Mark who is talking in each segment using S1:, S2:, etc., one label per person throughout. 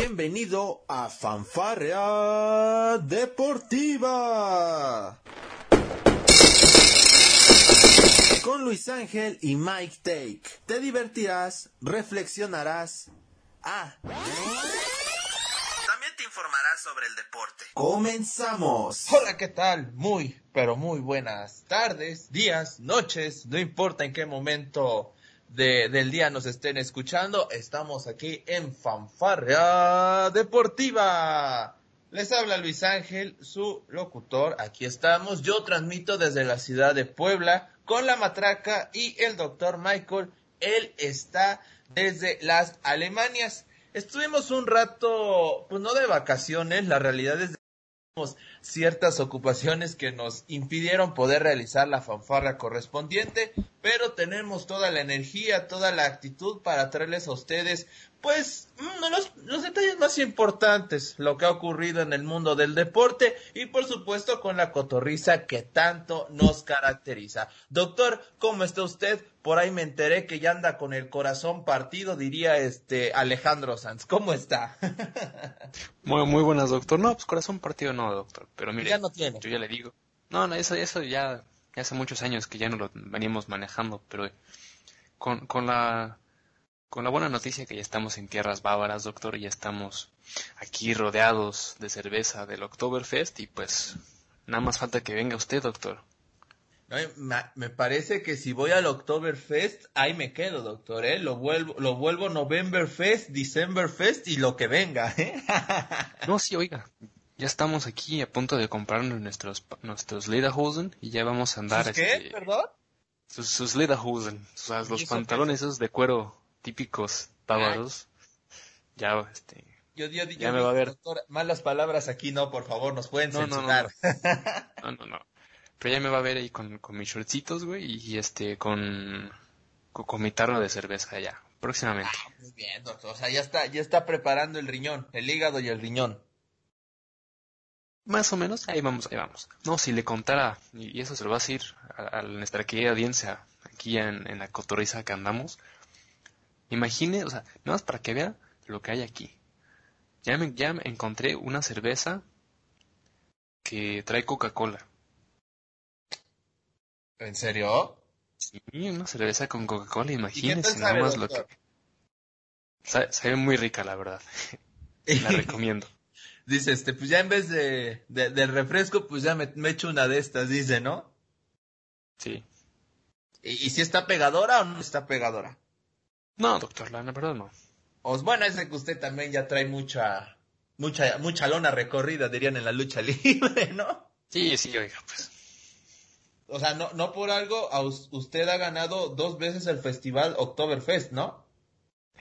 S1: Bienvenido a Fanfarrea Deportiva. Con Luis Ángel y Mike Take. Te divertirás, reflexionarás. Ah. También te informarás sobre el deporte. Comenzamos.
S2: Hola, ¿qué tal? Muy, pero muy buenas tardes, días, noches, no importa en qué momento de, del día nos estén escuchando, estamos aquí en Fanfarrea Deportiva. Les habla Luis Ángel, su locutor. Aquí estamos. Yo transmito desde la ciudad de Puebla con la matraca y el doctor Michael. Él está desde las Alemanias. Estuvimos un rato, pues no de vacaciones, la realidad es ciertas ocupaciones que nos impidieron poder realizar la fanfarra correspondiente, pero tenemos toda la energía, toda la actitud para traerles a ustedes, pues, mm, los, los, detalles más importantes, lo que ha ocurrido en el mundo del deporte y por supuesto con la cotorriza que tanto nos caracteriza. Doctor, ¿cómo está usted? Por ahí me enteré que ya anda con el corazón partido, diría este Alejandro Sanz. ¿Cómo está?
S3: muy, muy buenas, doctor. No, pues corazón partido no, doctor. Pero mire,
S2: ya no tiene.
S3: yo ya le digo. No, no, eso, eso ya, ya hace muchos años que ya no lo venimos manejando, pero con, con la con la buena noticia que ya estamos en tierras bávaras, doctor, y ya estamos aquí rodeados de cerveza del Oktoberfest y pues nada más falta que venga usted, doctor.
S2: No, me parece que si voy al Oktoberfest, ahí me quedo, doctor, ¿eh? Lo vuelvo, lo vuelvo Novemberfest, Decemberfest y lo que venga, ¿eh?
S3: no, sí, oiga, ya estamos aquí a punto de comprarnos nuestros, nuestros Lederhosen y ya vamos a andar...
S2: ¿Sus qué?
S3: Este,
S2: ¿Perdón?
S3: Sus, sus Lederhosen, o sea, los pantalones esos de cuero típicos bávaros. Ya, este.
S2: Yo, yo, yo,
S3: ya me va a ver.
S2: Doctor, malas palabras aquí no, por favor, nos pueden
S3: no,
S2: censurar.
S3: No no. no, no, Pero ya me va a ver ahí con, con mis shortcitos, güey, y este, con, con, con mi tarro de cerveza ya, próximamente.
S2: Ah, muy bien, doctor. O sea, ya está, ya está preparando el riñón, el hígado y el riñón.
S3: Más o menos, ahí vamos, ahí vamos. No, si le contara, y eso se lo va a decir a, a nuestra querida audiencia aquí en, en la cotorriza que andamos, Imagine, o sea, nada más para que vea lo que hay aquí. Ya me, ya me encontré una cerveza que trae Coca-Cola.
S2: ¿En serio?
S3: Sí, una cerveza con Coca-Cola, imagínese nada más lo que... Sabe, sabe, muy rica, la verdad. la recomiendo.
S2: Dice, este, pues ya en vez de, de del refresco, pues ya me, me echo una de estas, dice, ¿no?
S3: Sí.
S2: ¿Y, ¿Y si está pegadora o no está pegadora?
S3: No, doctor, la verdad no.
S2: Os, bueno, es que usted también ya trae mucha, mucha, mucha lona recorrida, dirían en la lucha libre, ¿no?
S3: Sí, sí, oiga, pues.
S2: O sea, no, no por algo, a usted ha ganado dos veces el festival Oktoberfest, ¿no?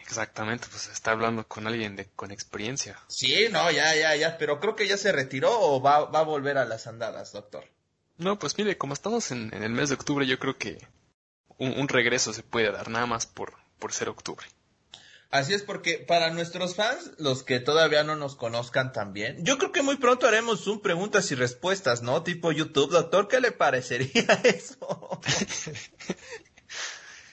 S3: Exactamente, pues está hablando con alguien de, con experiencia.
S2: Sí, no, ya, ya, ya, pero creo que ya se retiró o va, va a volver a las andadas, doctor.
S3: No, pues mire, como estamos en, en el mes de octubre, yo creo que un, un regreso se puede dar, nada más por, por ser octubre.
S2: Así es porque para nuestros fans, los que todavía no nos conozcan también, yo creo que muy pronto haremos un preguntas y respuestas, ¿no? Tipo YouTube, doctor, ¿qué le parecería eso?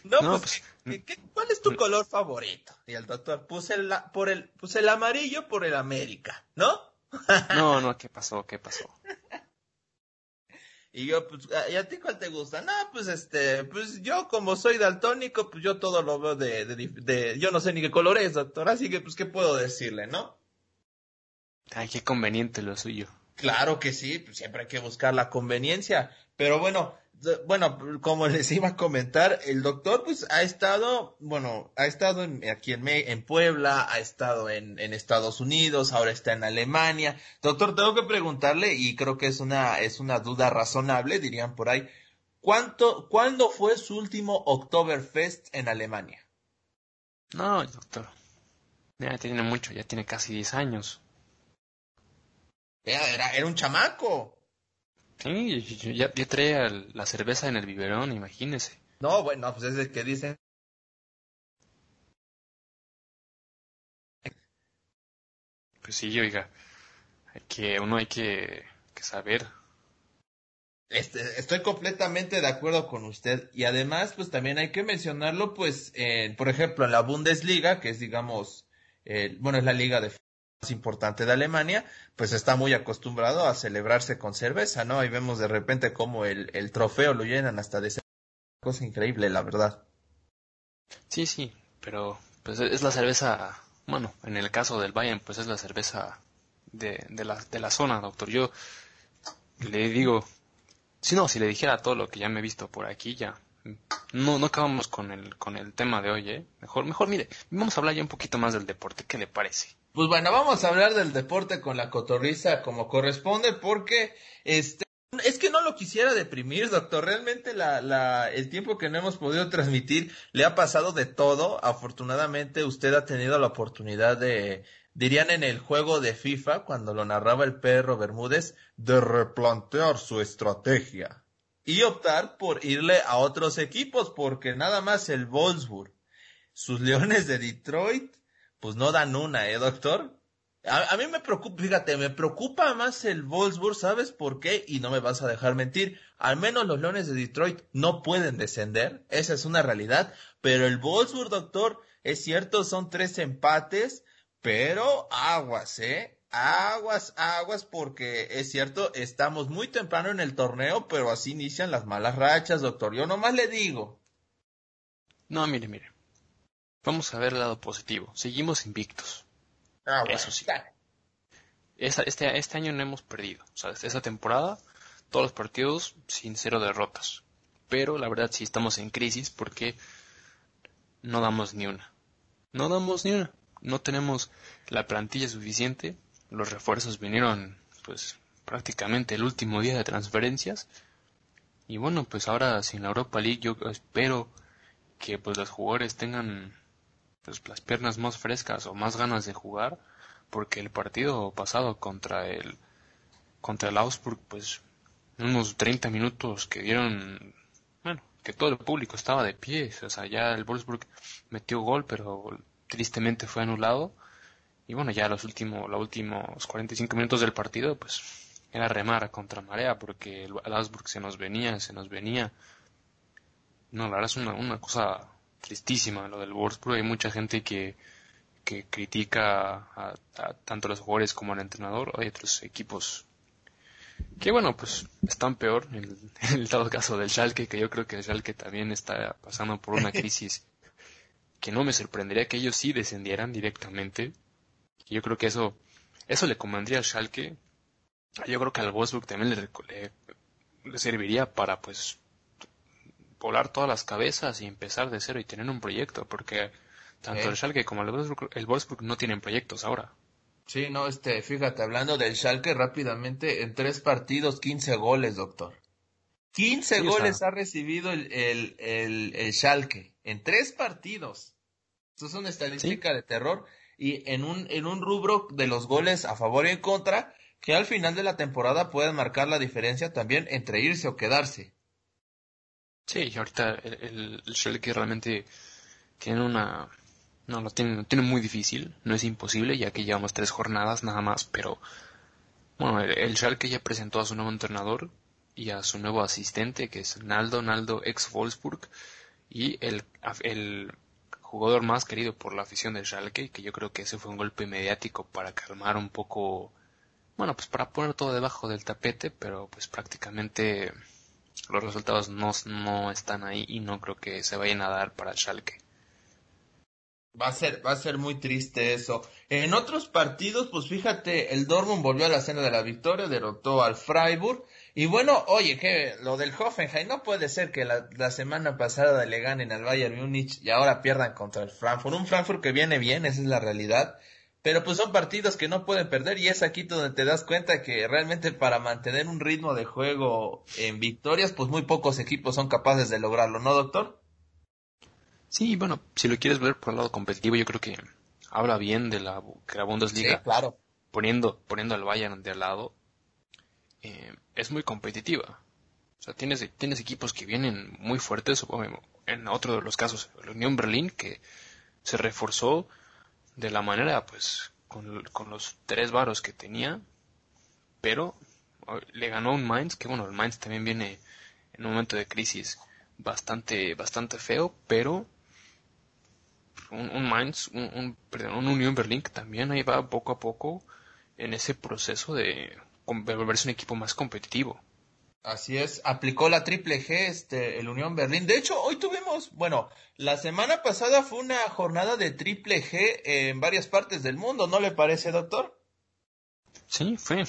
S2: no, no, pues, ¿qué, qué, cuál es tu color favorito? Y el doctor, puse el, por el, puse el amarillo por el América, ¿no?
S3: no, no, ¿qué pasó? ¿Qué pasó?
S2: Y yo, pues, ¿y a ti cuál te gusta? No, pues este, pues yo como soy daltónico, pues yo todo lo veo de, de, de, yo no sé ni qué color es, doctor, así que pues, ¿qué puedo decirle, no?
S3: Ay, qué conveniente lo suyo.
S2: Claro que sí, pues siempre hay que buscar la conveniencia. Pero bueno, bueno, como les iba a comentar, el doctor pues ha estado, bueno, ha estado en, aquí en, en, Puebla, ha estado en, en, Estados Unidos, ahora está en Alemania. Doctor, tengo que preguntarle, y creo que es una, es una duda razonable, dirían por ahí, ¿cuánto, ¿cuándo fue su último Oktoberfest en Alemania?
S3: No, doctor, ya tiene mucho, ya tiene casi 10 años.
S2: Era, era, era un chamaco.
S3: Sí, ya, ya traía la cerveza en el biberón, imagínese.
S2: No, bueno, pues es el que dicen.
S3: Pues sí, oiga, que uno hay que, que saber.
S2: Este, estoy completamente de acuerdo con usted y además, pues también hay que mencionarlo, pues, eh, por ejemplo, en la Bundesliga, que es, digamos, eh, bueno, es la liga de importante de Alemania, pues está muy acostumbrado a celebrarse con cerveza, ¿no? Ahí vemos de repente cómo el, trofeo lo llenan hasta de ser cosa increíble, la verdad.
S3: Sí, sí, pero pues es la cerveza, bueno, en el caso del Bayern, pues es la cerveza de, de, la, de la zona, doctor. Yo le digo, si no, si le dijera todo lo que ya me he visto por aquí, ya no, no acabamos con el, con el tema de hoy, ¿eh? Mejor, mejor, mire, vamos a hablar ya un poquito más del deporte, ¿qué le parece?
S2: Pues bueno, vamos a hablar del deporte con la cotorriza como corresponde, porque este, es que no lo quisiera deprimir, doctor. Realmente la, la, el tiempo que no hemos podido transmitir le ha pasado de todo. Afortunadamente usted ha tenido la oportunidad de, dirían en el juego de FIFA, cuando lo narraba el perro Bermúdez, de replantear su estrategia y optar por irle a otros equipos, porque nada más el Wolfsburg, sus Leones de Detroit, pues no dan una, ¿eh, doctor? A, mí me preocupa, fíjate, me preocupa más el Wolfsburg, ¿sabes por qué? Y no me vas a dejar mentir. Al menos los Leones de Detroit no pueden descender, esa es una realidad. Pero el Wolfsburg, doctor, es cierto, son tres empates, pero aguas, ¿eh? Aguas, aguas, porque es cierto, estamos muy temprano en el torneo, pero así inician las malas rachas, doctor. Yo nomás le digo.
S3: No, mire, mire. Vamos a ver el lado positivo. Seguimos invictos. Ah, Eso sí. este, este año no hemos perdido. O sea, esta temporada, todos los partidos sin cero derrotas. Pero la verdad sí estamos en crisis porque no damos ni una. No damos ni una. No tenemos la plantilla suficiente. Los refuerzos vinieron, pues, prácticamente el último día de transferencias. Y bueno, pues ahora sin la Europa League yo espero que pues los jugadores tengan pues, las piernas más frescas o más ganas de jugar, porque el partido pasado contra el contra el Augsburg, pues unos 30 minutos que dieron, bueno, que todo el público estaba de pie, o sea, ya el Wolfsburg metió gol, pero tristemente fue anulado. Y bueno, ya los últimos, los últimos 45 minutos del partido, pues era remar contra marea, porque el, Augsburg se nos venía, se nos venía. No, la verdad es una, una cosa tristísima lo del Wolfsburg. Hay mucha gente que, que critica a, tanto a los jugadores como al entrenador. Hay otros equipos que, bueno, pues están peor. En, el dado caso del Schalke, que yo creo que el Schalke también está pasando por una crisis que no me sorprendería que ellos sí descendieran directamente. Yo creo que eso, eso le convendría al Schalke. Yo creo que al Wolfsburg también le, le serviría para, pues, volar todas las cabezas y empezar de cero y tener un proyecto, porque tanto el Schalke como el Wolfsburg, el Wolfsburg no tienen proyectos ahora.
S2: Sí, no, este, fíjate, hablando del Schalke rápidamente, en tres partidos, 15 goles, doctor. 15 goles ha recibido el, el, el, el, Schalke en tres partidos. Esto es una estadística de terror y en un, en un rubro de los goles a favor y en contra que al final de la temporada pueden marcar la diferencia también entre irse o quedarse.
S3: Sí, ahorita el, el, que realmente tiene una... No, lo tiene, tiene muy difícil, no es imposible, ya que llevamos tres jornadas nada más, pero... Bueno, el, el Schalke ya presentó a su nuevo entrenador y a su nuevo asistente, que es Naldo, Naldo ex Wolfsburg, y el, el jugador más querido por la afición del Schalke, que yo creo que ese fue un golpe mediático para calmar un poco, bueno, pues para poner todo debajo del tapete, pero pues prácticamente los resultados no, no están ahí y no creo que se vayan a dar para Schalke.
S2: Va a ser, va a ser muy triste eso. En otros partidos, pues fíjate, el Dortmund volvió a la cena de la victoria, derrotó al Freiburg. Y bueno, oye, que lo del Hoffenheim, no puede ser que la, la, semana pasada le ganen al Bayern Múnich y ahora pierdan contra el Frankfurt. Un Frankfurt que viene bien, esa es la realidad. Pero pues son partidos que no pueden perder y es aquí donde te das cuenta que realmente para mantener un ritmo de juego en victorias, pues muy pocos equipos son capaces de lograrlo, ¿no, doctor?
S3: Sí, bueno, si lo quieres ver por el lado competitivo, yo creo que habla bien de la, que la Bundesliga,
S2: claro.
S3: poniendo, poniendo al Bayern de al lado, eh, es muy competitiva. O sea, tienes, tienes equipos que vienen muy fuertes, en otro de los casos, la Unión Berlín, que se reforzó de la manera, pues, con, con los tres varos que tenía, pero le ganó un Mainz, que bueno, el Mainz también viene en un momento de crisis bastante, bastante feo, pero un, un Mainz, un, un, perdón, un Unión Berlín que también ahí va poco a poco en ese proceso de volverse un equipo más competitivo.
S2: Así es, aplicó la triple G, este, el Unión Berlín. De hecho, hoy tuvimos, bueno, la semana pasada fue una jornada de triple G en varias partes del mundo, ¿no le parece, doctor?
S3: Sí, fue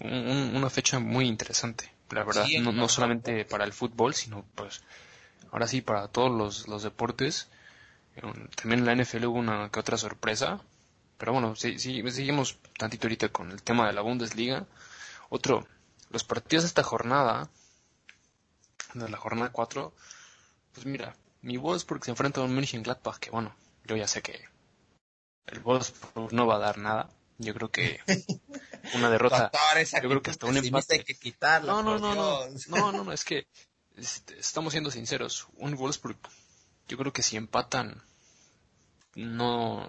S3: una fecha muy interesante, la verdad, no, no, solamente para el fútbol, sino pues ahora sí para todos los, los deportes. También en la NFL hubo una que otra sorpresa, pero bueno, sí, sí, seguimos tantito ahorita con el tema de la Bundesliga. Otro, los partidos de esta jornada, de la jornada 4, pues mira, mi Wolfsburg se enfrenta a un Mönchengladbach, que bueno, yo ya sé que el Wolfsburg no va a dar nada. Yo creo que una derrota, yo creo que hasta un empate.
S2: Hay que quitarla,
S3: no, no, no, no, no, no, no, es que este, estamos siendo sinceros. Un Wolfsburg, yo creo que si empatan, no,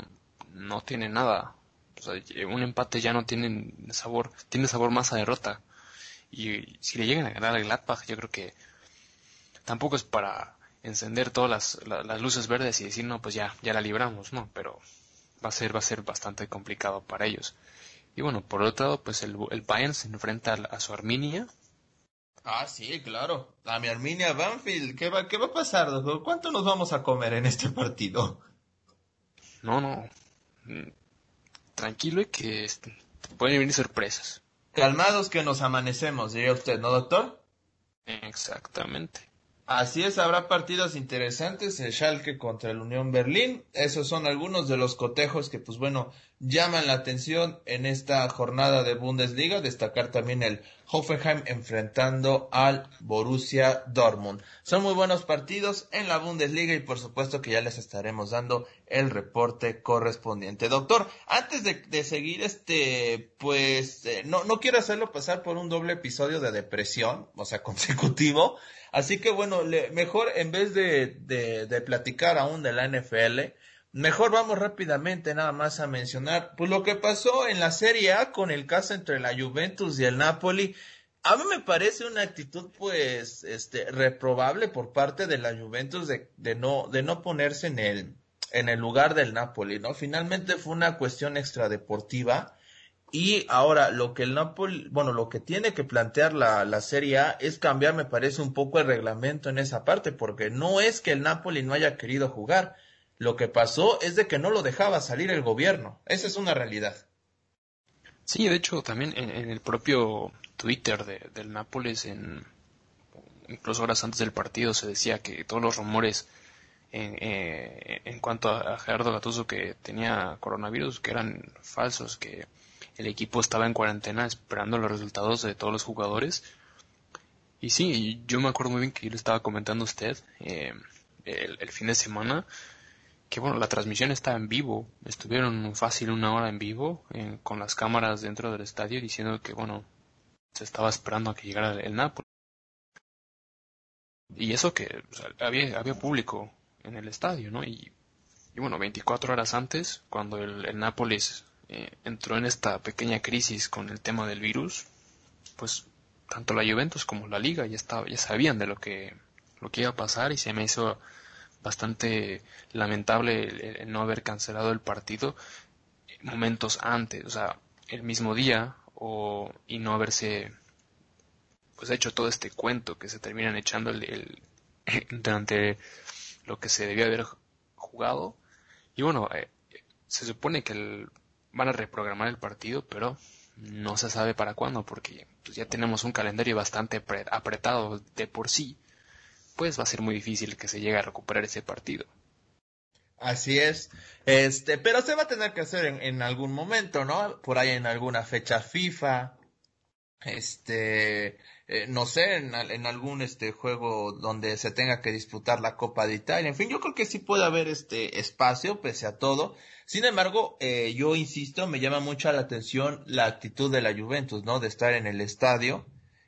S3: no tiene nada. O sea, un empate ya no tiene sabor, tiene sabor más a derrota. Y si le llegan a ganar al Gladbach, yo creo que tampoco es para encender todas las, luces verdes y decir, no, pues ya, ya la libramos, ¿no? Pero va a ser, va a ser bastante complicado para ellos. Y bueno, por otro lado, pues el, el Bayern se enfrenta a, su Arminia.
S2: Ah, sí, claro. A mi Arminia Banfield. ¿Qué va, qué va a pasar, doctor? ¿Cuánto nos vamos a comer en este partido?
S3: No, no. Mm, tranquilo y que pueden venir sorpresas.
S2: Calmados que nos amanecemos, diría usted, ¿no, doctor?
S3: Exactamente.
S2: Así es, habrá partidos interesantes, el Schalke contra el Unión Berlín. Esos son algunos de los cotejos que, pues bueno, llaman la atención en esta jornada de Bundesliga. Destacar también el Hoffenheim enfrentando al Borussia Dortmund. Son muy buenos partidos en la Bundesliga y por supuesto que ya les estaremos dando el reporte correspondiente. Doctor, antes de, seguir este, pues, eh, no, no quiero hacerlo pasar por un doble episodio de depresión, o sea, consecutivo. Así que bueno, mejor en vez de, de, platicar aún de la NFL, mejor vamos rápidamente nada más a mencionar pues lo que pasó en la Serie A con el caso entre la Juventus y el Napoli. A mí me parece una actitud pues este reprobable por parte de la Juventus de, de no de no ponerse en el en el lugar del Napoli, ¿no? Finalmente fue una cuestión extradeportiva y ahora lo que el Napoli, bueno, lo que tiene que plantear la, la Serie A es cambiar, me parece, un poco el reglamento en esa parte, porque no es que el Napoli no haya querido jugar. Lo que pasó es de que no lo dejaba salir el gobierno. Esa es una realidad.
S3: Sí, de hecho, también en, el propio Twitter de, del Nápoles, en, incluso horas antes del partido, se decía que todos los rumores en, eh, en cuanto a Gerardo Gatuso que tenía coronavirus, que eran falsos, que el equipo estaba en cuarentena esperando los resultados de todos los jugadores. Y sí, yo me acuerdo muy bien que yo le estaba comentando a usted eh, el, fin de semana que bueno, la transmisión estaba en vivo, estuvieron fácil una hora en vivo con las cámaras dentro del estadio diciendo que bueno, se estaba esperando a que llegara el, Napoli. Y eso que había, había público en el estadio, ¿no? Y, y bueno, 24 horas antes, cuando el, el Nápoles eh, entró en esta pequeña crisis con el tema del virus, pues tanto la Juventus como la Liga ya, estaba, ya sabían de lo que, lo que iba a pasar y se me hizo bastante lamentable el, no haber cancelado el partido momentos antes, o sea, el mismo día o, y no haberse pues hecho todo este cuento que se terminan echando el, durante lo que se debía haber jugado. Y bueno eh, se supone que el van a reprogramar el partido, pero no se sabe para cuándo, porque pues, ya tenemos un calendario bastante apretado de por sí, pues va a ser muy difícil que se llegue a recuperar ese partido.
S2: Así es, este, pero se va a tener que hacer en, en algún momento, ¿no? Por ahí en alguna fecha FIFA, este, eh, no sé, en, en, algún este juego donde se tenga que disputar la Copa de Italia. En fin, yo creo que sí puede haber este espacio pese a todo. Sin embargo, eh, yo insisto, me llama mucho la atención la actitud de la Juventus, ¿no? De estar en el estadio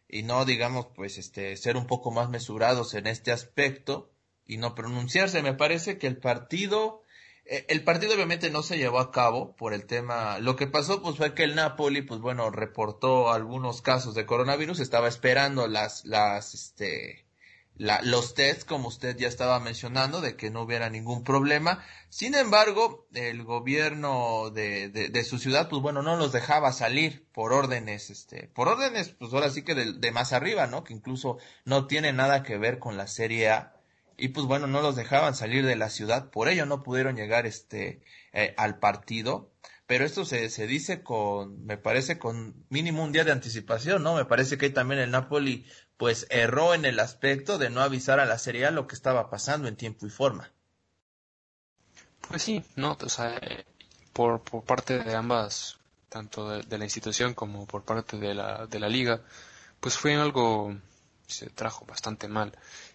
S2: y no, digamos, pues este, ser un poco más mesurados en este aspecto y no pronunciarse. Me parece que el partido el partido obviamente no se llevó a cabo por el tema. Lo que pasó pues fue que el Napoli, pues bueno, reportó algunos casos de coronavirus, estaba esperando las, las, este, la, los tests, como usted ya estaba mencionando, de que no hubiera ningún problema. Sin embargo, el gobierno de, de, su ciudad, pues bueno, no los dejaba salir por órdenes, este, por órdenes, pues ahora sí que de, de más arriba, ¿no? Que incluso no tiene nada que ver con la Serie A. Y pues bueno, no los dejaban salir de la ciudad, por ello no pudieron llegar este, eh, al partido pero esto se, se dice con, me parece, con mínimo un día de anticipación, ¿no? Me parece que también el Napoli pues erró en el aspecto de no avisar a la Serie A lo que estaba pasando en tiempo y forma.
S3: Pues sí, no, o por, por parte de ambas, tanto de, la institución como por parte de la, de la liga, pues fue algo se trajo bastante mal.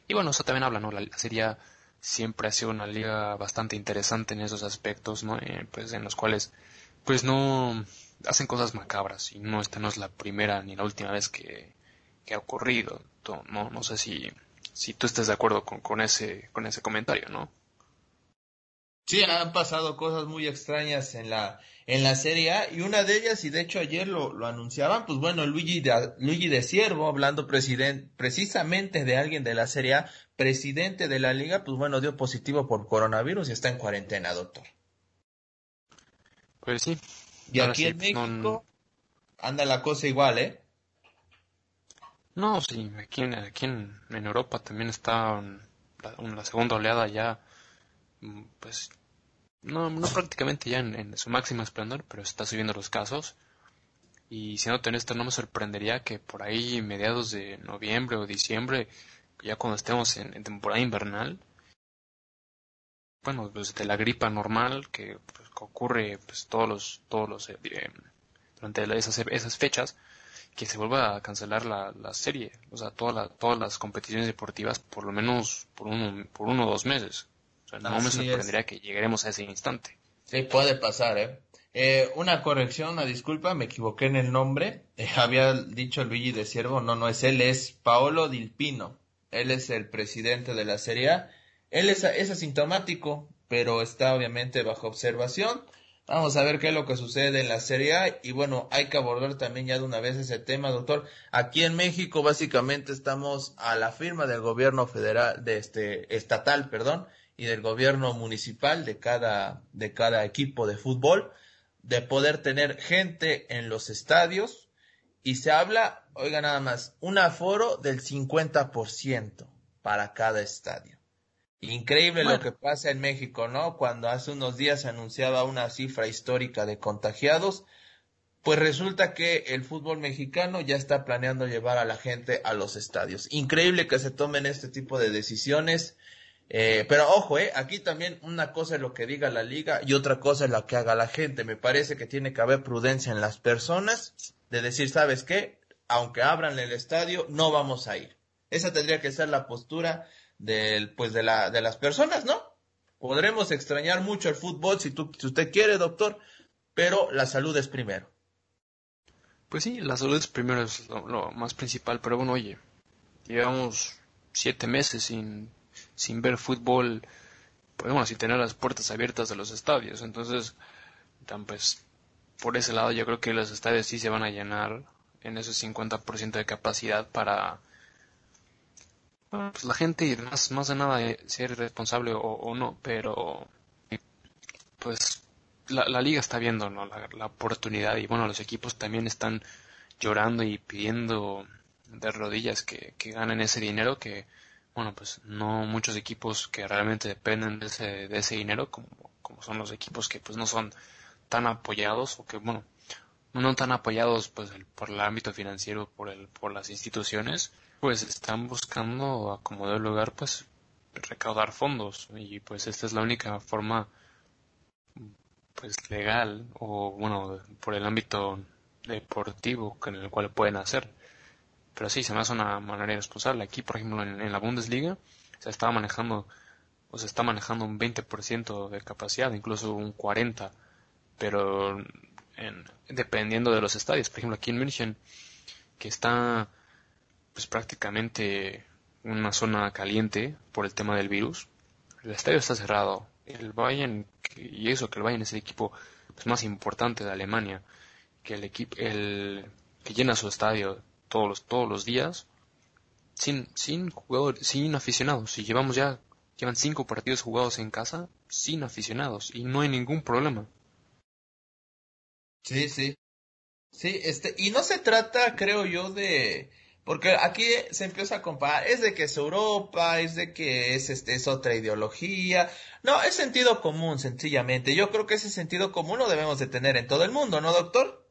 S3: Y bueno, eso también habla, ¿no? La, Serie siempre ha sido una liga bastante interesante en esos aspectos, ¿no? Eh, pues en los cuales, pues no hacen cosas macabras y no esta no es la primera ni la última vez que, que ha ocurrido. No, no sé si, si tú estás de acuerdo con, con, ese, con ese comentario, ¿no?
S2: Sí, han pasado cosas muy extrañas en la, en la Serie A y una de ellas, y de hecho ayer lo, lo anunciaban, pues bueno, Luigi de, Luigi de Siervo, hablando precisamente de alguien de la Serie A, presidente de la liga, pues bueno, dio positivo por coronavirus y está en cuarentena, doctor.
S3: Pues sí.
S2: Y aquí en México anda la cosa igual, ¿eh?
S3: No, sí, aquí, en, aquí en, Europa también está la, segunda oleada ya, mm, pues, no, no prácticamente ya en, su máximo esplendor, pero está subiendo los casos. Y siendo esto, no me sorprendería que por ahí, mediados de noviembre o diciembre, ya cuando estemos en, temporada invernal, bueno, pues de la gripa normal que, pues, ocurre pues, todos los, todos los, eh, durante esas, esas fechas, que se vuelva a cancelar la, la serie, o sea, toda todas las competiciones deportivas por lo menos por uno, por uno o dos meses. O sea, no me sorprendería que lleguemos a ese instante.
S2: Sí, puede pasar, ¿eh? eh una corrección, una disculpa, me equivoqué en el nombre. Eh, había dicho Luigi de Siervo, no, no es él, es Paolo Dilpino. Él es el presidente de la Serie A. Él es, es asintomático, pero está obviamente bajo observación. Vamos a ver qué es lo que sucede en la Serie A y bueno, hay que abordar también ya de una vez ese tema, doctor. Aquí en México básicamente estamos a la firma del gobierno federal, de este estatal, perdón, y del gobierno municipal de cada de cada equipo de fútbol de poder tener gente en los estadios y se habla, oiga nada más, un aforo del 50% para cada estadio. Increíble lo que pasa en México, ¿no? Cuando hace unos días se anunciaba una cifra histórica de contagiados, pues resulta que el fútbol mexicano ya está planeando llevar a la gente a los estadios. Increíble que se tomen este tipo de decisiones. Eh, pero ojo, eh, aquí también una cosa es lo que diga la liga y otra cosa es lo que haga la gente. Me parece que tiene que haber prudencia en las personas de decir, ¿sabes qué? Aunque abran el estadio, no vamos a ir. Esa tendría que ser la postura del, pues de, la, de las personas, ¿no? Podremos extrañar mucho el fútbol si, tú, si usted quiere, doctor, pero la salud es primero.
S3: Pues sí, la salud es primero, es lo, más principal, pero bueno, oye, llevamos siete meses sin, sin ver fútbol, podemos así tener las puertas abiertas de los estadios, entonces, pues, por ese lado yo creo que los estadios sí se van a llenar en ese 50% de capacidad para pues la gente, más, más de nada, eh, ser responsable o, no, pero pues la, la liga está viendo ¿no? la, oportunidad y bueno, los equipos también están llorando y pidiendo de rodillas que, que ganen ese dinero que, bueno, pues no muchos equipos que realmente dependen de ese, de ese dinero, como, como son los equipos que pues no son tan apoyados o que, bueno, no tan apoyados pues por el ámbito financiero, por, el, por las instituciones, pues están buscando acomodar el lugar pues recaudar fondos. Y pues esta es la única forma pues legal o bueno por el ámbito deportivo en el cual pueden hacer pero sí se me hace una manera irresponsable aquí por ejemplo en, la Bundesliga se estaba manejando o se está manejando un 20% de capacidad incluso un 40 pero en, dependiendo de los estadios por ejemplo aquí en München que está pues prácticamente una zona caliente por el tema del virus. El estadio está cerrado. El Bayern, y eso que el Bayern es el equipo pues, más importante de Alemania, que el equipo el, que llena su estadio todos los, todos los días, sin, sin jugadores, sin aficionados. Y llevamos ya, llevan cinco partidos jugados en casa sin aficionados y no hay ningún problema.
S2: Sí, sí. Sí, este, y no se trata, creo yo, de, porque aquí se empieza a comparar, es de que es Europa, es de que es, este, es otra ideología. No, es sentido común, sencillamente. Yo creo que ese sentido común lo debemos de tener en todo el mundo, ¿no, doctor?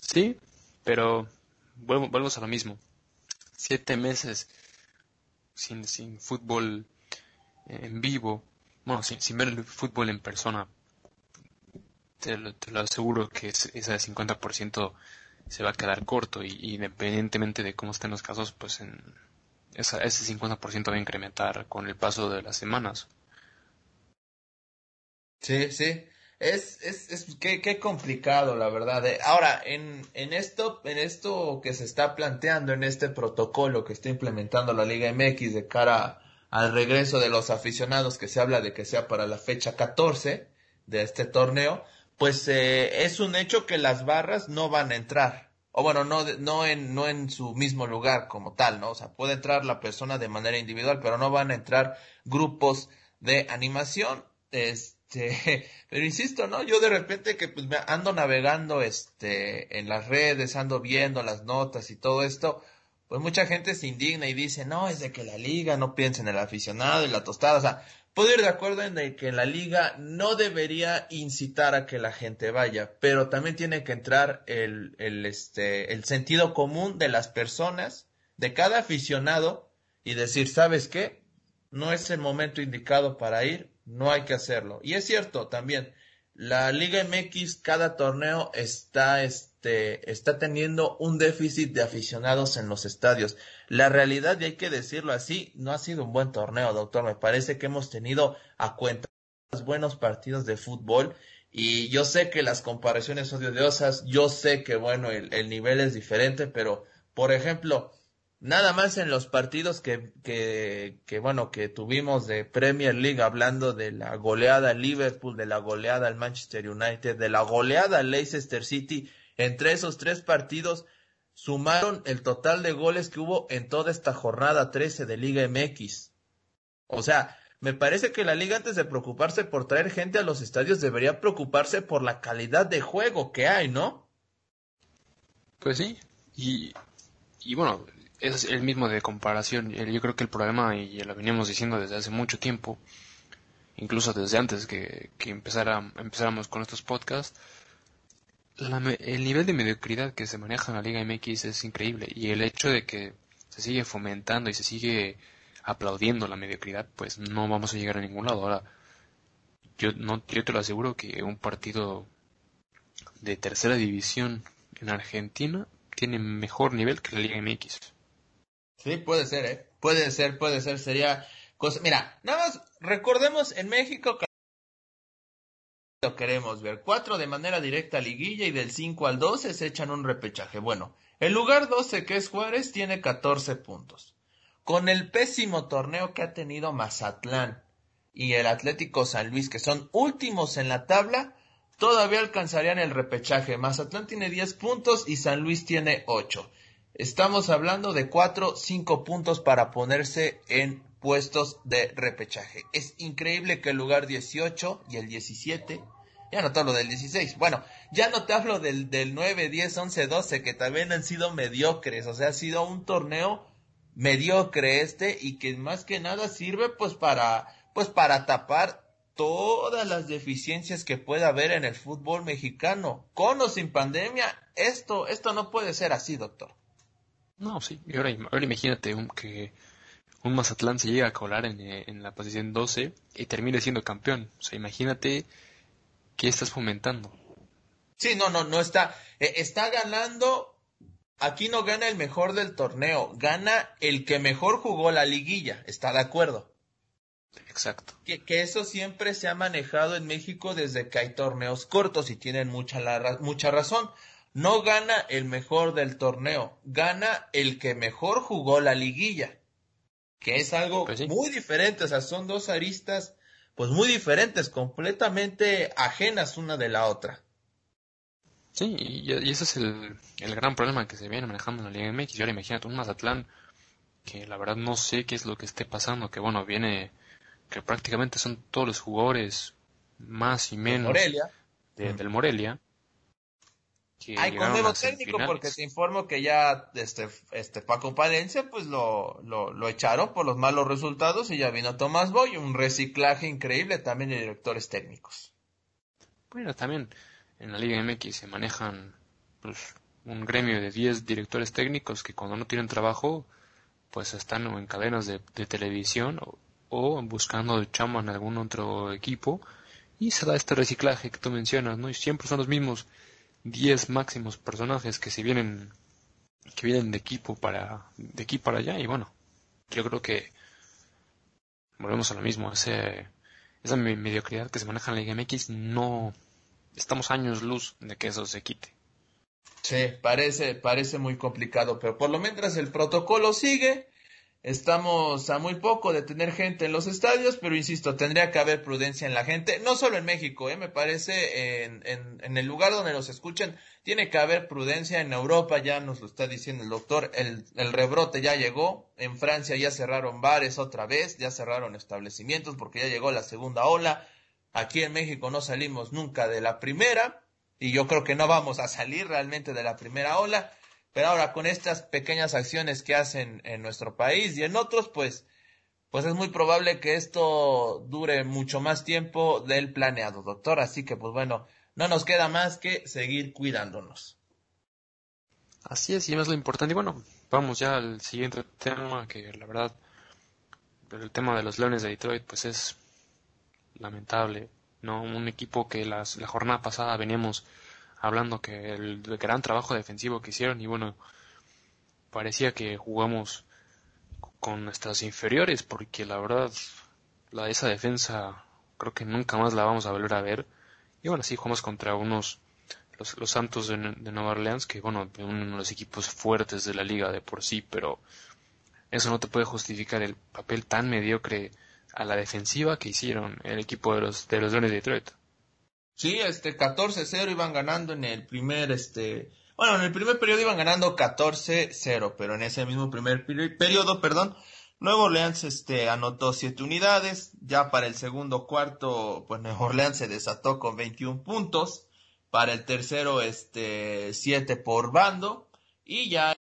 S3: Sí, pero vuelvo, a lo mismo. Siete meses sin, sin fútbol en vivo, bueno, sin, sin ver el fútbol en persona, te lo, aseguro que ese 50% se va a quedar corto y, independientemente de cómo estén los casos, pues en ese 50% va a incrementar con el paso de las semanas.
S2: Sí, sí. Es, es, es qué, qué complicado, la verdad. Eh. Ahora, en, en esto, en esto que se está planteando, en este protocolo que está implementando la Liga MX de cara al regreso de los aficionados, que se habla de que sea para la fecha 14 de este torneo, pues eh, es un hecho que las barras no van a entrar. O bueno, no, no, en, no en su mismo lugar como tal, ¿no? O sea, puede entrar la persona de manera individual, pero no van a entrar grupos de animación. Este, pero insisto, ¿no? Yo de repente que pues me ando navegando este en las redes, ando viendo las notas y todo esto, pues mucha gente se indigna y dice, no, es de que la liga no piensa en el aficionado y la tostada, o sea, Puedo ir de acuerdo en que la liga no debería incitar a que la gente vaya, pero también tiene que entrar el, el, este, el sentido común de las personas, de cada aficionado, y decir, ¿sabes qué? No es el momento indicado para ir, no hay que hacerlo. Y es cierto también, la Liga MX, cada torneo está, este, está teniendo un déficit de aficionados en los estadios. La realidad, y hay que decirlo así, no ha sido un buen torneo, doctor. Me parece que hemos tenido a cuenta buenos partidos de fútbol y yo sé que las comparaciones son odiosas, yo sé que bueno, el, el nivel es diferente, pero por ejemplo, Nada más en los partidos que, que, que, bueno, que tuvimos de Premier League, hablando de la goleada al Liverpool, de la goleada al Manchester United, de la goleada al Leicester City, entre esos tres partidos sumaron el total de goles que hubo en toda esta jornada 13 de Liga MX. O sea, me parece que la liga antes de preocuparse por traer gente a los estadios debería preocuparse por la calidad de juego que hay, ¿no?
S3: Pues sí, y, y bueno, es el mismo de comparación. Yo creo que el problema, y lo veníamos diciendo desde hace mucho tiempo, incluso desde antes que, que empezara, empezáramos con estos podcasts, el nivel de mediocridad que se maneja en la Liga MX es increíble. Y el hecho de que se sigue fomentando y se sigue aplaudiendo la mediocridad, pues no vamos a llegar a ningún lado. Ahora, yo, no, yo te lo aseguro que un partido de tercera división en Argentina tiene mejor nivel que la Liga MX.
S2: Sí, puede ser, ¿eh? Puede ser, puede ser, sería cosa... Mira, nada más recordemos en México lo queremos ver. Cuatro de manera directa a liguilla y del 5 al 12 se echan un repechaje. Bueno, el lugar 12 que es Juárez tiene 14 puntos. Con el pésimo torneo que ha tenido Mazatlán y el Atlético San Luis, que son últimos en la tabla, todavía alcanzarían el repechaje. Mazatlán tiene 10 puntos y San Luis tiene 8. Estamos hablando de 4, 5 puntos para ponerse en puestos de repechaje. Es increíble que el lugar 18 y el 17, ya no te hablo del 16, bueno, ya no te hablo del, del 9, 10, 11, 12, que también han sido mediocres, o sea, ha sido un torneo mediocre este y que más que nada sirve pues para, pues para tapar todas las deficiencias que pueda haber en el fútbol mexicano. Con o sin pandemia, esto, esto no puede ser así, doctor.
S3: No, sí. Y ahora, imagínate que un Mazatlán se llega a colar en, eh, en, la posición 12 y termine siendo campeón. O sea, imagínate qué estás fomentando.
S2: Sí, no, no, no está. Eh, está ganando. Aquí no gana el mejor del torneo, gana el que mejor jugó la liguilla. ¿Está de acuerdo?
S3: Exacto.
S2: Que, que eso siempre se ha manejado en México desde que hay torneos cortos y tienen mucha, la, mucha razón. No gana el mejor del torneo, gana el que mejor jugó la liguilla, que es algo pues muy diferente, o sea, son dos aristas pues muy diferentes, completamente ajenas una de la otra.
S3: Sí, y, ese es el, el, gran problema que se viene manejando en la Liga MX. Y ahora imagínate un Mazatlán que la verdad no sé qué es lo que esté pasando, que bueno, viene, que prácticamente son todos los jugadores más y menos del Morelia
S2: hay con nuevo técnico porque te informo que ya este, este Paco Palencia pues lo, lo, echaron por los malos resultados y ya vino Tomás Boy, un reciclaje increíble también de directores técnicos.
S3: Bueno, también en la Liga MX se manejan pues, un gremio de 10 directores técnicos que cuando no tienen trabajo pues están en cadenas de, televisión o, o, buscando chamba en algún otro equipo y se da este reciclaje que tú mencionas, ¿no? Y siempre son los mismos 10 máximos personajes que se vienen que vienen de equipo para de aquí para allá y bueno yo creo que volvemos a lo mismo ese, esa mediocridad que se maneja en la Liga MX no estamos años luz de que eso se quite.
S2: Sí parece parece muy complicado pero por lo menos el protocolo sigue Estamos a muy poco de tener gente en los estadios, pero insisto, tendría que haber prudencia en la gente, no solo en México, ¿eh? me parece, en, en, el lugar donde los escuchen, tiene que haber prudencia. En Europa ya nos lo está diciendo el doctor, el, el rebrote ya llegó, en Francia ya cerraron bares otra vez, ya cerraron establecimientos porque ya llegó la segunda ola. Aquí en México no salimos nunca de la primera, y yo creo que no vamos a salir realmente de la primera ola. Pero ahora con estas pequeñas acciones que hacen en nuestro país y en otros, pues, pues es muy probable que esto dure mucho más tiempo del planeado, doctor. Así que, pues bueno, no nos queda más que seguir cuidándonos.
S3: Así es, y es lo importante. Y bueno, vamos ya al siguiente tema, que la verdad, el tema de los Leones de Detroit, pues es lamentable, ¿no? Un equipo que las, la jornada pasada veníamos hablando que el, gran trabajo defensivo que hicieron y bueno, parecía que jugamos con nuestras inferiores porque la verdad la esa defensa creo que nunca más la vamos a volver a ver. Y bueno sí jugamos contra unos los, los Santos de, Nueva Orleans que bueno uno de los equipos fuertes de la liga de por sí pero eso no te puede justificar el papel tan mediocre a la defensiva que hicieron el equipo de los de los Leones de Detroit
S2: Sí, este 14-0 iban ganando en el primer, este, bueno, en el primer periodo iban ganando 14-0, pero en ese mismo primer periodo, perdón, Nuevo Orleans este, anotó 7 unidades, ya para el segundo cuarto, pues Nuevo Orleans se desató con 21 puntos, para el tercero, este, 7 por bando, y ya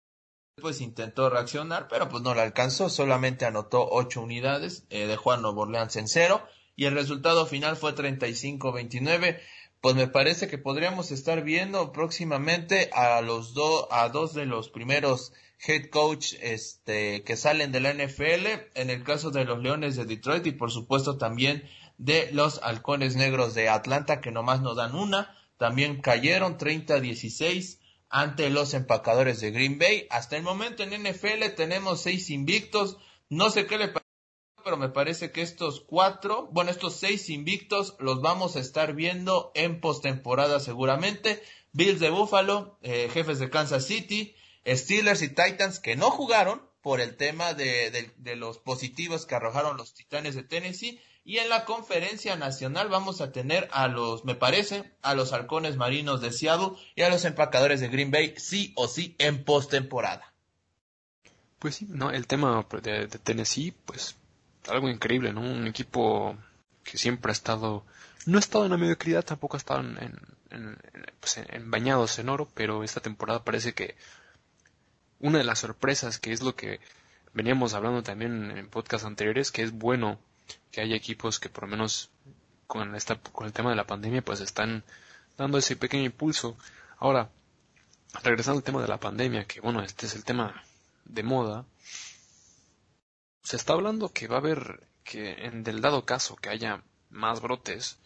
S2: pues intentó reaccionar, pero pues no le alcanzó, solamente anotó 8 unidades, eh, dejó a Nuevo Orleans en cero, y el resultado final fue 35-29. Pues me parece que podríamos estar viendo próximamente a los dos, a dos de los primeros head coach este, que salen de la NFL, en el caso de los Leones de Detroit y por supuesto también de los Halcones Negros de Atlanta, que nomás nos dan una. También cayeron 30-16 ante los empacadores de Green Bay. Hasta el momento en NFL tenemos seis invictos. No sé qué le parece pero me parece que estos cuatro, bueno, estos seis invictos los vamos a estar viendo en postemporada seguramente. Bills de Buffalo, eh, jefes de Kansas City, Steelers y Titans que no jugaron por el tema de, los positivos que arrojaron los Titanes de Tennessee. Y en la conferencia nacional vamos a tener a los, me parece, a los halcones marinos de Seattle y a los empacadores de Green Bay, sí o sí, en postemporada.
S3: Pues sí, no, el tema de Tennessee, pues algo increíble, ¿no? Un equipo que siempre ha estado, no ha estado en la mediocridad, tampoco ha estado en, pues, en, bañados en oro, pero esta temporada parece que una de las sorpresas, que es lo que veníamos hablando también en podcast anteriores, que es bueno que haya equipos que por lo menos con, esta, con el tema de la pandemia pues están dando ese pequeño impulso. Ahora, regresando al tema de la pandemia, que bueno, este es el tema de moda, se está hablando que va a haber, que en del dado caso que haya más brotes,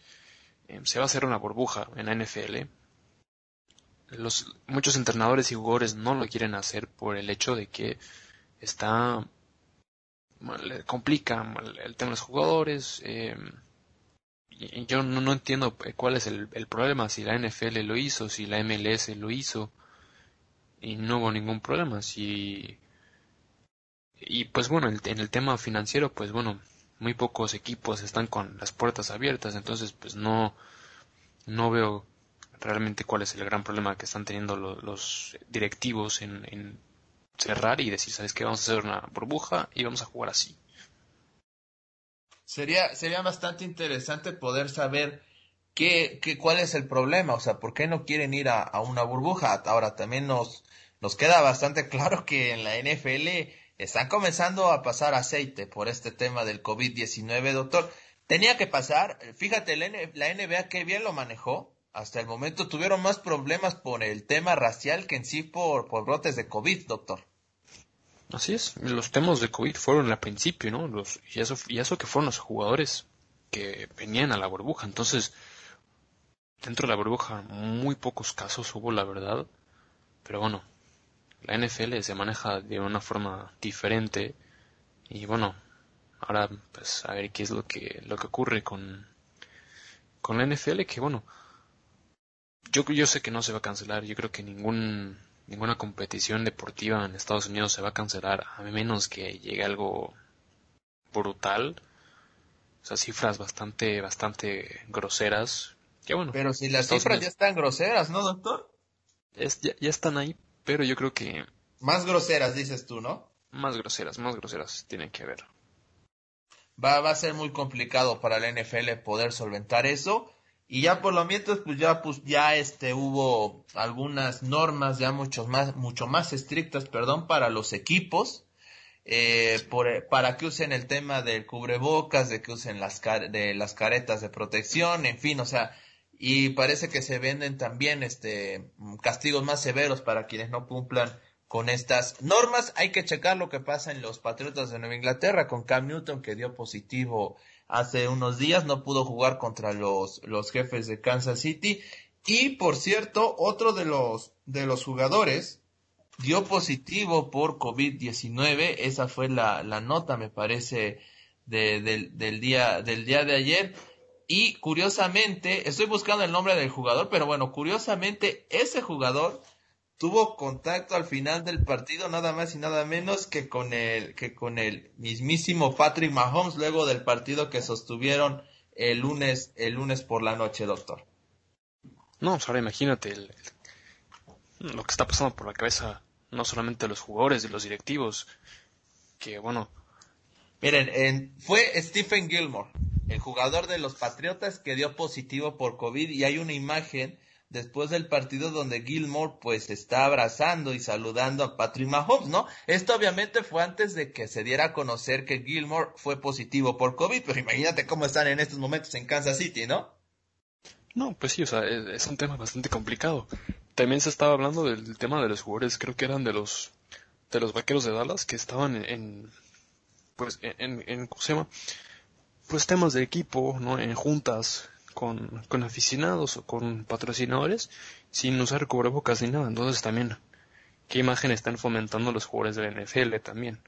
S3: eh, se va a hacer una burbuja en la NFL. Los, muchos entrenadores y jugadores no lo quieren hacer por el hecho de que está le complica el, tema de los jugadores eh, yo no, no, entiendo cuál es el, el, problema si la NFL lo hizo si la MLS lo hizo y no hubo ningún problema si y pues bueno, en el tema financiero, pues bueno, muy pocos equipos están con las puertas abiertas, entonces pues no, no veo realmente cuál es el gran problema que están teniendo los directivos en, cerrar y decir, ¿sabes qué? Vamos a hacer una burbuja y vamos a jugar así.
S2: Sería, sería bastante interesante poder saber qué, qué, cuál es el problema, o sea, por qué no quieren ir a, a una burbuja. Ahora también nos, nos queda bastante claro que en la NFL están comenzando a pasar aceite por este tema del COVID-19, doctor. Tenía que pasar, fíjate, la NBA qué bien lo manejó. Hasta el momento tuvieron más problemas por el tema racial que en sí por, por brotes de COVID, doctor.
S3: Así es, los temas de COVID fueron al principio, ¿no? Los, y, eso, y eso que fueron los jugadores que venían a la burbuja. Entonces, dentro de la burbuja, muy pocos casos hubo, la verdad. Pero bueno, la NFL se maneja de una forma diferente y bueno, ahora pues a ver qué es lo que lo que ocurre con con la NFL que bueno, yo yo sé que no se va a cancelar, yo creo que ningún ninguna competición deportiva en Estados Unidos se va a cancelar a menos que llegue algo brutal. O sea, cifras bastante bastante groseras. Que bueno.
S2: Pero si las cifras ya están groseras, ¿no, doctor?
S3: Es, ya, ya están ahí, pero yo creo que...
S2: Más groseras, dices tú, ¿no?
S3: Más groseras, más groseras tienen que haber.
S2: Va, va a ser muy complicado para la NFL poder solventar eso. Y ya por lo mientras, pues ya, pues ya este, hubo algunas normas ya mucho más, mucho más estrictas, perdón, para los equipos. Eh, por, para que usen el tema del cubrebocas, de que usen las, de las caretas de protección, en fin, o sea, y parece que se venden también este castigos más severos para quienes no cumplan con estas normas. Hay que checar lo que pasa en los Patriotas de Nueva Inglaterra con Cam Newton que dio positivo hace unos días, no pudo jugar contra los, los jefes de Kansas City. Y por cierto, otro de los, de los jugadores dio positivo por COVID-19. Esa fue la, la nota, me parece, de, del, del, día, del día de ayer. Y curiosamente, estoy buscando el nombre del jugador, pero bueno, curiosamente ese jugador tuvo contacto al final del partido nada más y nada menos que con el que con el mismísimo Patrick Mahomes luego del partido que sostuvieron el lunes el lunes por la noche, doctor.
S3: No, pues ahora imagínate lo que está pasando por la cabeza no solamente de los jugadores, de los directivos, que bueno.
S2: Miren, fue Stephen Gilmore, el jugador de los Patriotas que dio positivo por COVID y hay una imagen después del partido donde Gilmore pues está abrazando y saludando a Patrick Mahomes, ¿no? Esto obviamente fue antes de que se diera a conocer que Gilmore fue positivo por COVID, pero imagínate cómo están en estos momentos en Kansas City, ¿no?
S3: No, pues sí, o sea, es, un tema bastante complicado. También se estaba hablando del tema de los jugadores, creo que eran de los de los vaqueros de Dallas que estaban en, pues en, en, ¿cómo se llama? Pues temas de equipo, ¿no? En juntas con, con aficionados o con patrocinadores sin usar cubrebocas ni nada. Entonces también, ¿qué imagen están fomentando los jugadores de la NFL también?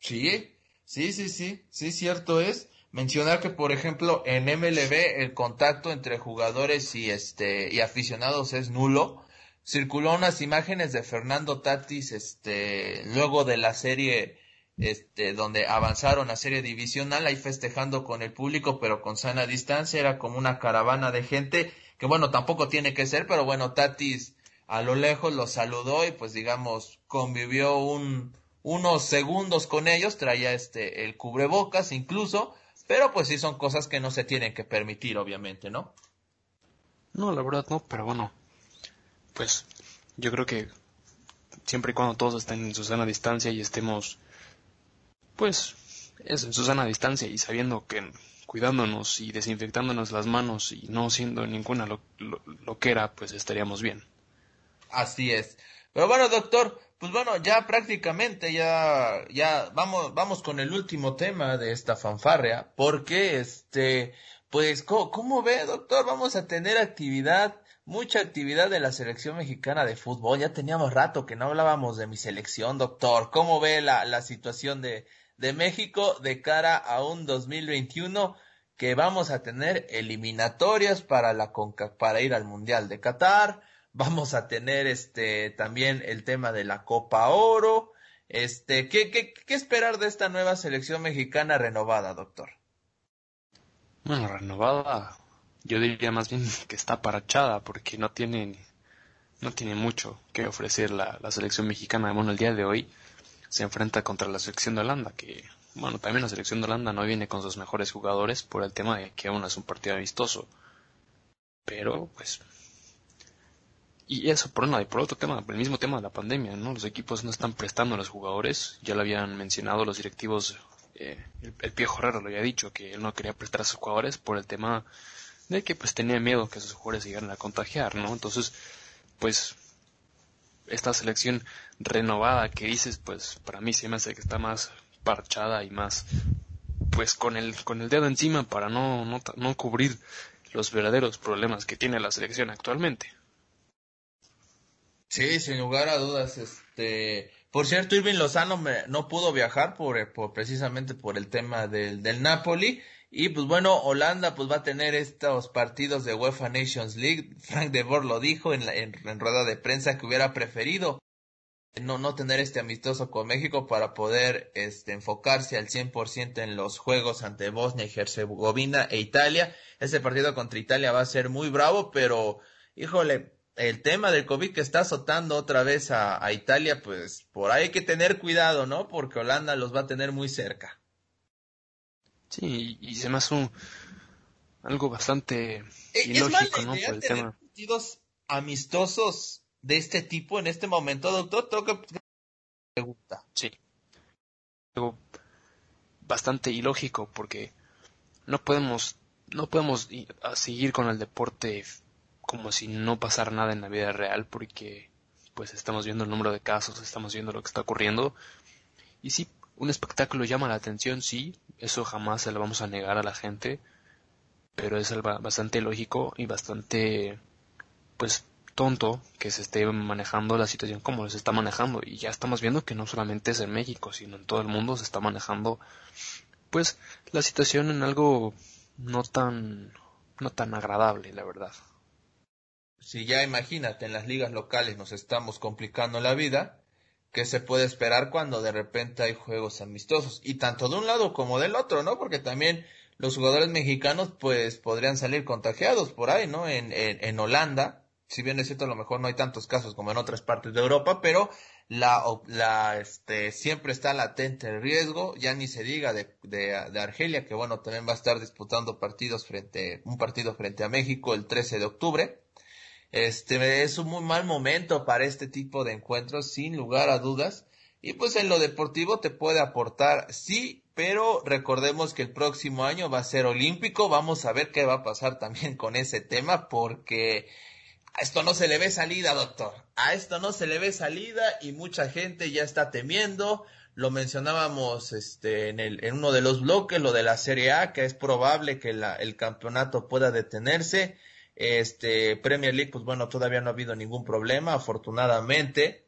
S2: Sí, sí, sí, sí, sí, cierto es. Mencionar que, por ejemplo, en MLB el contacto entre jugadores y este y aficionados es nulo. Circuló unas imágenes de Fernando Tatis, este, luego de la serie este, donde avanzaron a serie divisional, ahí festejando con el público, pero con sana distancia, era como una caravana de gente, que bueno, tampoco tiene que ser, pero bueno, Tatis a lo lejos los saludó y pues digamos, convivió un, unos segundos con ellos, traía este, el cubrebocas incluso, pero pues sí son cosas que no se tienen que permitir, obviamente, ¿no?
S3: No, la verdad no, pero bueno, pues yo creo que siempre y cuando todos estén en su sana distancia y estemos pues es en su sana distancia y sabiendo que cuidándonos y desinfectándonos las manos y no siendo ninguna lo, loquera, pues estaríamos bien.
S2: Así es. Pero bueno, doctor, pues bueno, ya prácticamente ya ya vamos vamos con el último tema de esta fanfarria, porque este pues ¿cómo, cómo ve, doctor? Vamos a tener actividad mucha actividad de la selección mexicana de fútbol. Ya teníamos rato que no hablábamos de mi selección, doctor. ¿Cómo ve la, la situación de, de México de cara a un 2021 que vamos a tener eliminatorias para la para ir al Mundial de Qatar, vamos a tener este también el tema de la Copa Oro, este, ¿qué, qué, qué esperar de esta nueva selección mexicana renovada, doctor?
S3: Bueno, renovada, yo diría más bien que está parachada porque no tiene, no tiene mucho que ofrecer la, la selección mexicana. Bueno, el día de hoy se enfrenta contra la selección de Holanda, que, bueno, también la selección de Holanda no viene con sus mejores jugadores por el tema de que aún es un partido amistoso. Pero, pues, y eso por una y por otro tema, el mismo tema de la pandemia, ¿no? Los equipos no están prestando a los jugadores, ya lo habían mencionado los directivos, eh, el, el Piejo Herrera lo había dicho, que él no quería prestar a sus jugadores por el tema de que pues tenía miedo que sus jugadores llegaran a contagiar, ¿no? Entonces, pues, esta selección renovada que dices, pues, para mí se me hace que está más parchada y más, pues, con el, con el dedo encima para no, no, no cubrir los verdaderos problemas que tiene la selección actualmente.
S2: Sí, sin lugar a dudas, este, por cierto, Irving Lozano me, no pudo viajar por, por, precisamente por el tema del, del Napoli. Y pues bueno, Holanda pues va a tener estos partidos de UEFA Nations League. Frank de Boer lo dijo en, la, en, en, rueda de prensa que hubiera preferido no, no tener este amistoso con México para poder este, enfocarse al 100% en los juegos ante Bosnia y Herzegovina e Italia. Ese partido contra Italia va a ser muy bravo, pero híjole, el tema del COVID que está azotando otra vez a, a, Italia, pues por ahí hay que tener cuidado, ¿no? Porque Holanda los va a tener muy cerca.
S3: Sí, y se me hace un, algo bastante eh, ilógico, ¿no? Por el tema.
S2: partidos amistosos de este tipo en este momento, doctor, tengo que me gusta.
S3: Sí. Algo bastante ilógico porque no podemos no podemos seguir con el deporte como si no pasara nada en la vida real porque pues estamos viendo el número de casos, estamos viendo lo que está ocurriendo y sí, un espectáculo llama la atención, sí, eso jamás se lo vamos a negar a la gente, pero es bastante lógico y bastante pues tonto que se esté manejando la situación como se está manejando. Y ya estamos viendo que no solamente es en México, sino en todo el mundo se está manejando pues la situación en algo no tan no tan agradable, la verdad.
S2: Si ya imagínate en las ligas locales nos estamos complicando la vida, ¿qué se puede esperar cuando de repente hay juegos amistosos? Y tanto de un lado como del otro, ¿no? Porque también los jugadores mexicanos pues podrían salir contagiados por ahí, ¿no? En, en, en Holanda, si bien es cierto a lo mejor no hay tantos casos como en otras partes de Europa, pero la, la este, siempre está latente el riesgo, ya ni se diga de, de, de, Argelia, que bueno, también va a estar disputando partidos frente, un partido frente a México el 13 de octubre. Este es un muy mal momento para este tipo de encuentros, sin lugar a dudas. Y pues en lo deportivo te puede aportar, sí, pero recordemos que el próximo año va a ser olímpico. Vamos a ver qué va a pasar también con ese tema, porque a esto no se le ve salida, doctor. A esto no se le ve salida y mucha gente ya está temiendo. Lo mencionábamos este, en, el, en uno de los bloques, lo de la Serie A, que es probable que el campeonato pueda detenerse. Este, Premier League, pues bueno, todavía no ha habido ningún problema, afortunadamente.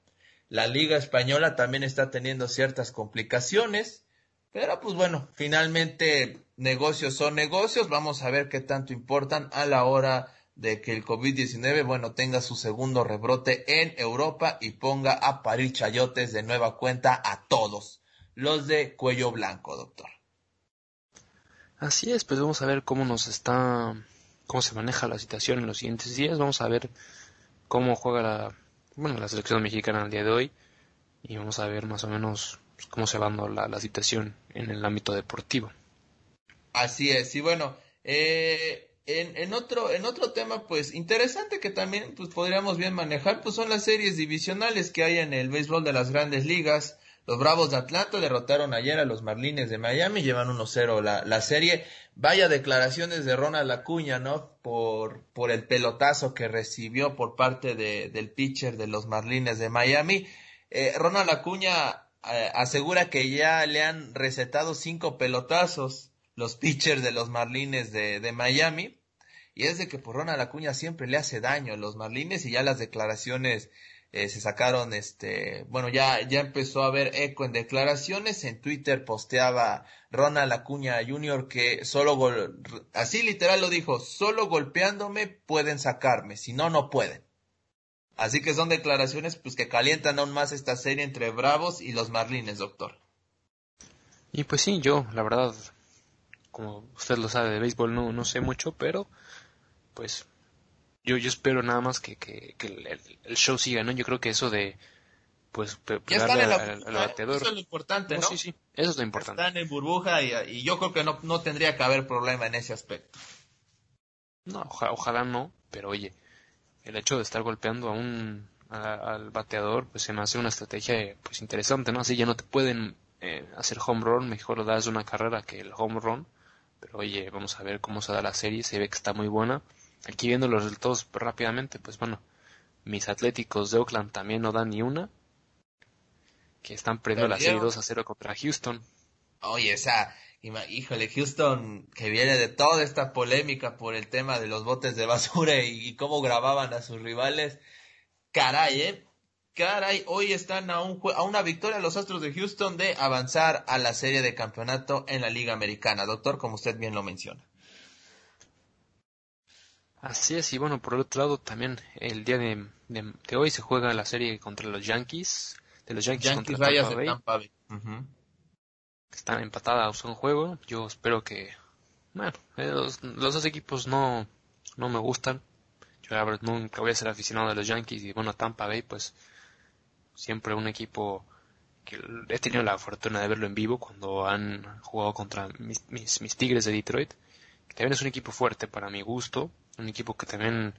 S2: La Liga Española también está teniendo ciertas complicaciones, pero pues bueno, finalmente negocios son negocios, vamos a ver qué tanto importan a la hora de que el COVID-19, bueno, tenga su segundo rebrote en Europa y ponga a parir chayotes de nueva cuenta a todos los de cuello blanco, doctor.
S3: Así es, pues vamos a ver cómo nos está cómo se maneja la situación en los siguientes días. Vamos a ver cómo juega la, bueno, la selección mexicana el día de hoy y vamos a ver más o menos cómo se va dando la, la situación en el ámbito deportivo.
S2: Así es, y bueno, eh, en, en, otro, en otro tema, pues interesante que también pues, podríamos bien manejar, pues son las series divisionales que hay en el béisbol de las grandes ligas. Los Bravos de Atlanta derrotaron ayer a los Marlines de Miami, llevan 1-0 la, la serie. Vaya declaraciones de Ronald Acuña, ¿no? Por, por el pelotazo que recibió por parte de, del pitcher de los Marlines de Miami. Eh, Ronald Acuña eh, asegura que ya le han recetado cinco pelotazos los pitchers de los Marlines de, de Miami. Y es de que por Ronald Acuña siempre le hace daño a los Marlines y ya las declaraciones eh, se sacaron, este, bueno, ya, ya empezó a haber eco en declaraciones, en Twitter posteaba Ronald Acuña Jr. que solo, gol, así literal lo dijo, solo golpeándome pueden sacarme, si no, no pueden. Así que son declaraciones pues que calientan aún más esta serie entre Bravos y los Marlines, doctor.
S3: Y pues sí, yo, la verdad, como usted lo sabe de béisbol, no, no sé mucho, pero pues yo, yo espero nada más que, que, el, show siga, ¿no? Yo creo que eso de, pues,
S2: pegarle al, al, bateador. Eso es lo importante, ¿no?
S3: Sí, sí, eso es lo importante.
S2: Están en burbuja y, y yo creo que no, no tendría que haber problema en ese aspecto.
S3: No, ojalá no, pero oye, el hecho de estar golpeando a un al bateador, pues se me hace una estrategia pues interesante, ¿no? Así ya no te pueden eh, hacer home run, mejor lo das una carrera que el home run. Pero oye, vamos a ver cómo se da la serie, se ve que está muy buena. Aquí viendo los resultados rápidamente, pues bueno, mis Atléticos de Oakland también no dan ni una. Que están perdiendo la serie 2 a 0 contra Houston.
S2: Oye, esa, híjole, Houston que viene de toda esta polémica por el tema de los botes de basura y, cómo grababan a sus rivales. Caray, eh. Caray, hoy están a, un, a una victoria los Astros de Houston de avanzar a la serie de campeonato en la Liga Americana. Doctor, como usted bien lo menciona.
S3: Así es, y bueno, por el otro lado también el día de, de, hoy se juega la serie contra los Yankees, de los Yankees, contra Tampa Bay. Están empatadas un juego, yo espero que, bueno, los, dos equipos no, no me gustan, yo la verdad nunca voy a ser aficionado de los Yankees y bueno, Tampa Bay pues siempre un equipo que he tenido la fortuna de verlo en vivo cuando han jugado contra mis, mis, mis Tigres de Detroit, que también es un equipo fuerte para mi gusto, un equipo que también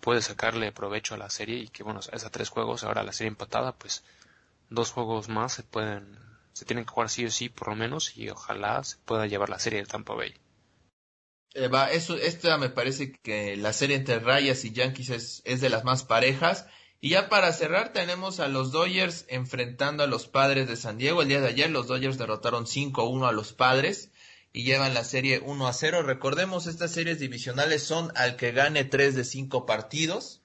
S3: puede sacarle provecho a la serie y que bueno, es a tres juegos, ahora la serie empatada, pues dos juegos más se pueden, se tienen que jugar sí o sí por lo menos y ojalá se pueda llevar la serie del Tampa Bay.
S2: Eh, va, eso, esta me parece que la serie entre Rayas y Yankees es, es de las más parejas. Y ya para cerrar tenemos a los Dodgers enfrentando a los Padres de San Diego. El día de ayer los Dodgers derrotaron 5-1 a los Padres y llevan la serie 1 a 0. Recordemos, estas series divisionales son al que gane 3 de 5 partidos.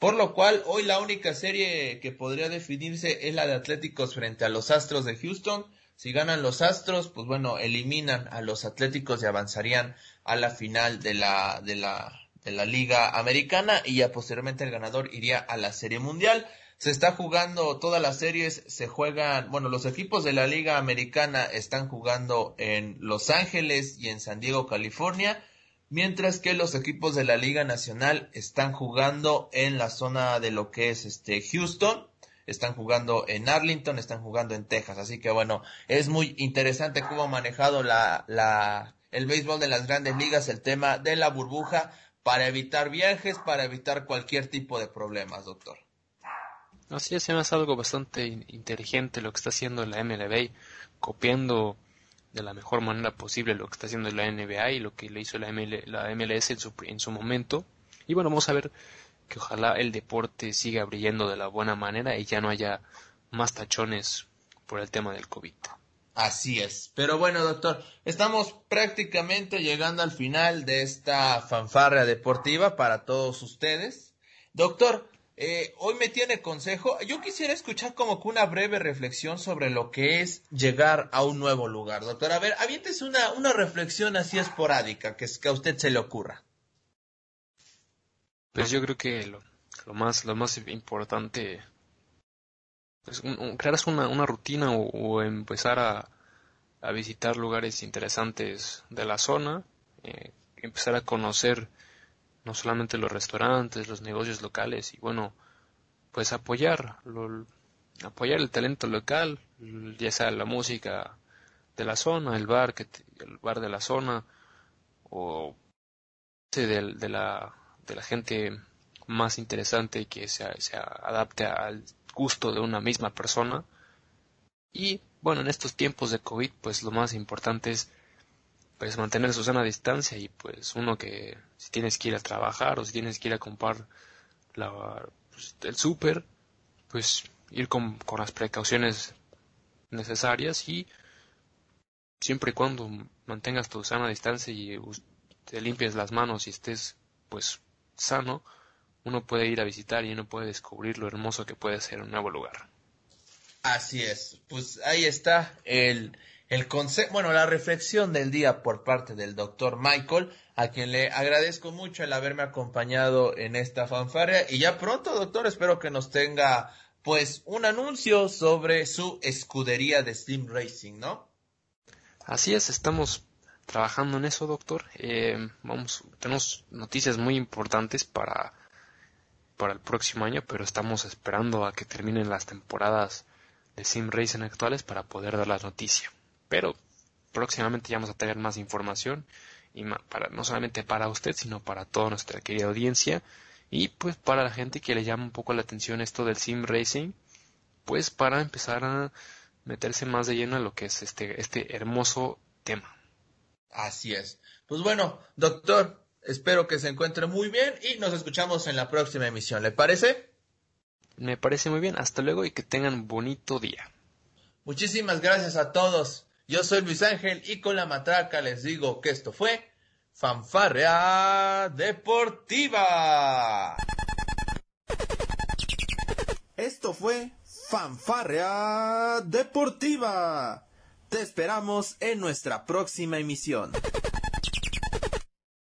S2: Por lo cual, hoy la única serie que podría definirse es la de Atléticos frente a los Astros de Houston. Si ganan los Astros, pues bueno, eliminan a los Atléticos y avanzarían a la final de la, de la, de la Liga Americana y ya posteriormente el ganador iría a la Serie Mundial se está jugando todas las series, se juegan, bueno, los equipos de la Liga Americana están jugando en Los Ángeles y en San Diego, California, mientras que los equipos de la Liga Nacional están jugando en la zona de lo que es este Houston, están jugando en Arlington, están jugando en Texas, así que bueno, es muy interesante cómo ha manejado la, la, el béisbol de las grandes ligas, el tema de la burbuja, para evitar viajes, para evitar cualquier tipo de problemas, doctor.
S3: Así es, es algo bastante inteligente lo que está haciendo la MLB, copiando de la mejor manera posible lo que está haciendo la NBA y lo que le hizo la, la MLS en su, en su momento. Y bueno, vamos a ver que ojalá el deporte siga brillando de la buena manera y ya no haya más tachones por el tema del COVID.
S2: Así es. Pero bueno, doctor, estamos prácticamente llegando al final de esta fanfarria deportiva para todos ustedes. Doctor, eh, hoy me tiene consejo. Yo quisiera escuchar como que una breve reflexión sobre lo que es llegar a un nuevo lugar, doctor. A ver, aviéntese una, una reflexión así esporádica que, que a usted se le ocurra.
S3: Pues yo creo que lo, más, lo más importante es pues, crear una, una rutina o, empezar a, a, visitar lugares interesantes de la zona, eh, empezar a conocer no solamente los restaurantes, los negocios locales y bueno, pues apoyar, apoyar el talento local, ya sea la música de la zona, el bar, que, el bar de la zona o de, de, la, de la gente más interesante que se, se adapte al gusto de una misma persona. Y bueno, en estos tiempos de COVID, pues lo más importante es pues mantener su sana distancia y pues uno que si tienes que ir a trabajar o si tienes que ir a comprar la, pues, el súper, pues ir con, con las precauciones necesarias y siempre y cuando mantengas tu sana distancia y te limpies las manos y estés pues sano, uno puede ir a visitar y uno puede descubrir lo hermoso que puede ser un nuevo lugar.
S2: Así es, pues ahí está el el bueno, la reflexión del día por parte del doctor Michael, a quien le agradezco mucho el haberme acompañado en esta fanfarria. Y ya pronto, doctor, espero que nos tenga, pues, un anuncio sobre su escudería de Steam Racing, ¿no?
S3: Así es, estamos trabajando en eso, doctor. Eh, vamos, tenemos noticias muy importantes para, para el próximo año, pero estamos esperando a que terminen las temporadas de Sim Racing actuales para poder dar la noticia. Pero próximamente ya vamos a tener más información y para, no solamente para usted, sino para toda nuestra querida audiencia y pues para la gente que le llama un poco la atención esto del Sim Racing, pues para empezar a meterse más de lleno en lo que es este, este hermoso tema.
S2: Así es. Pues bueno, doctor, espero que se encuentre muy bien y nos escuchamos en la próxima emisión. ¿Le parece?
S3: Me parece muy bien. Hasta luego y que tengan bonito día.
S2: Muchísimas gracias a todos. Yo soy Luis Ángel y con la matraca les digo que esto fue Fanfarrea Deportiva.
S1: Esto fue Fanfarrea Deportiva. Te esperamos en nuestra próxima emisión.